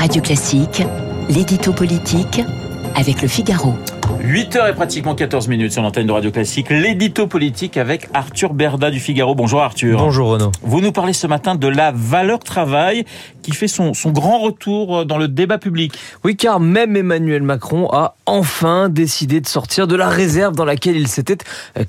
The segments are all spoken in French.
Radio Classique, l'édito politique avec le Figaro. 8h et pratiquement 14 minutes sur l'antenne de Radio Classique, l'édito politique avec Arthur Berda du Figaro. Bonjour Arthur. Bonjour Renaud. Vous nous parlez ce matin de la valeur travail qui fait son, grand retour dans le débat public. Oui, car même Emmanuel Macron a enfin décidé de sortir de la réserve dans laquelle il s'était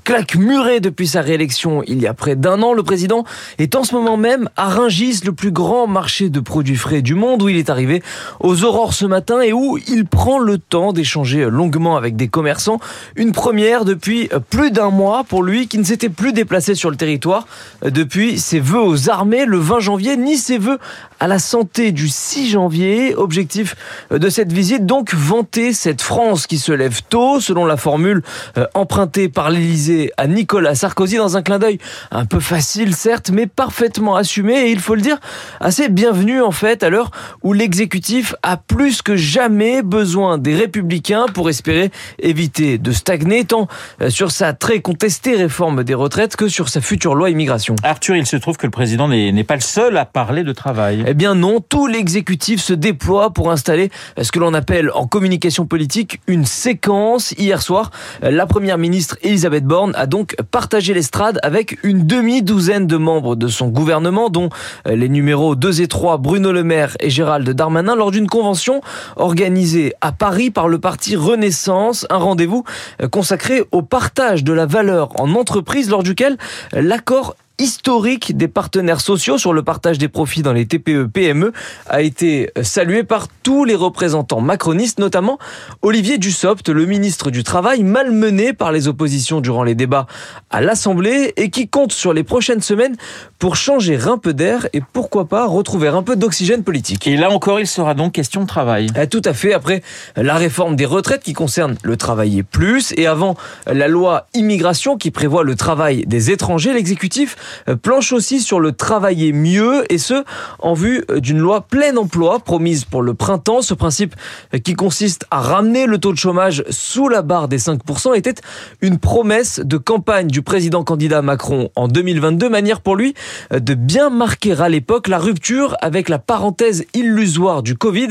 claquemuré depuis sa réélection il y a près d'un an. Le président est en ce moment même à Rungis, le plus grand marché de produits frais du monde, où il est arrivé aux aurores ce matin et où il prend le temps d'échanger longuement avec des commerçants. Une première depuis plus d'un mois pour lui qui ne s'était plus déplacé sur le territoire depuis ses vœux aux armées le 20 janvier, ni ses vœux à la santé du 6 janvier. Objectif de cette visite, donc vanter cette France qui se lève tôt, selon la formule euh, empruntée par l'Élysée à Nicolas Sarkozy, dans un clin d'œil un peu facile certes, mais parfaitement assumé et il faut le dire, assez bienvenu en fait à l'heure où l'exécutif a plus que jamais besoin des républicains pour espérer éviter de stagner tant euh, sur sa très contestée réforme des retraites que sur sa future loi immigration. Arthur, il se trouve que le président n'est pas le seul à parler de travail. Eh bien non, tout l'exécutif se déploie pour installer ce que l'on appelle en communication politique une séquence. Hier soir, la première ministre Elisabeth Borne a donc partagé l'estrade avec une demi-douzaine de membres de son gouvernement, dont les numéros 2 et 3, Bruno Le Maire et Gérald Darmanin, lors d'une convention organisée à Paris par le parti Renaissance, un rendez-vous consacré au partage de la valeur en entreprise, lors duquel l'accord historique des partenaires sociaux sur le partage des profits dans les TPE-PME a été salué par tous les représentants macronistes, notamment Olivier Dussopt, le ministre du Travail, malmené par les oppositions durant les débats à l'Assemblée et qui compte sur les prochaines semaines pour changer un peu d'air et pourquoi pas retrouver un peu d'oxygène politique. Et là encore, il sera donc question de travail. Eh, tout à fait, après la réforme des retraites qui concerne le travailler plus et avant la loi immigration qui prévoit le travail des étrangers, l'exécutif planche aussi sur le travailler mieux et ce en vue euh, d'une loi plein emploi promise pour le printemps. Ce principe euh, qui consiste à ramener le taux de chômage sous la barre des 5% était une promesse de campagne du président candidat Macron en 2022, manière pour lui de bien marquer à l'époque la rupture avec la parenthèse illusoire du Covid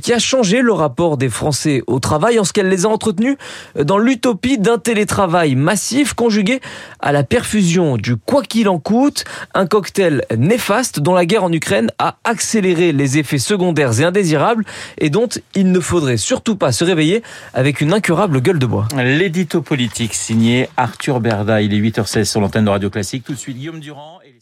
qui a changé le rapport des Français au travail en ce qu'elle les a entretenus dans l'utopie d'un télétravail massif conjugué à la perfusion du quoi qu'il en coûte, un cocktail néfaste dont la guerre en Ukraine a accéléré les effets secondaires et indésirables et dont il ne faudrait surtout pas se réveiller avec une incurable gueule de bois. L'édito politique signé Arthur Berda, il est 8h16 sur l'antenne de Radio Classique. Tout de suite Guillaume Durand et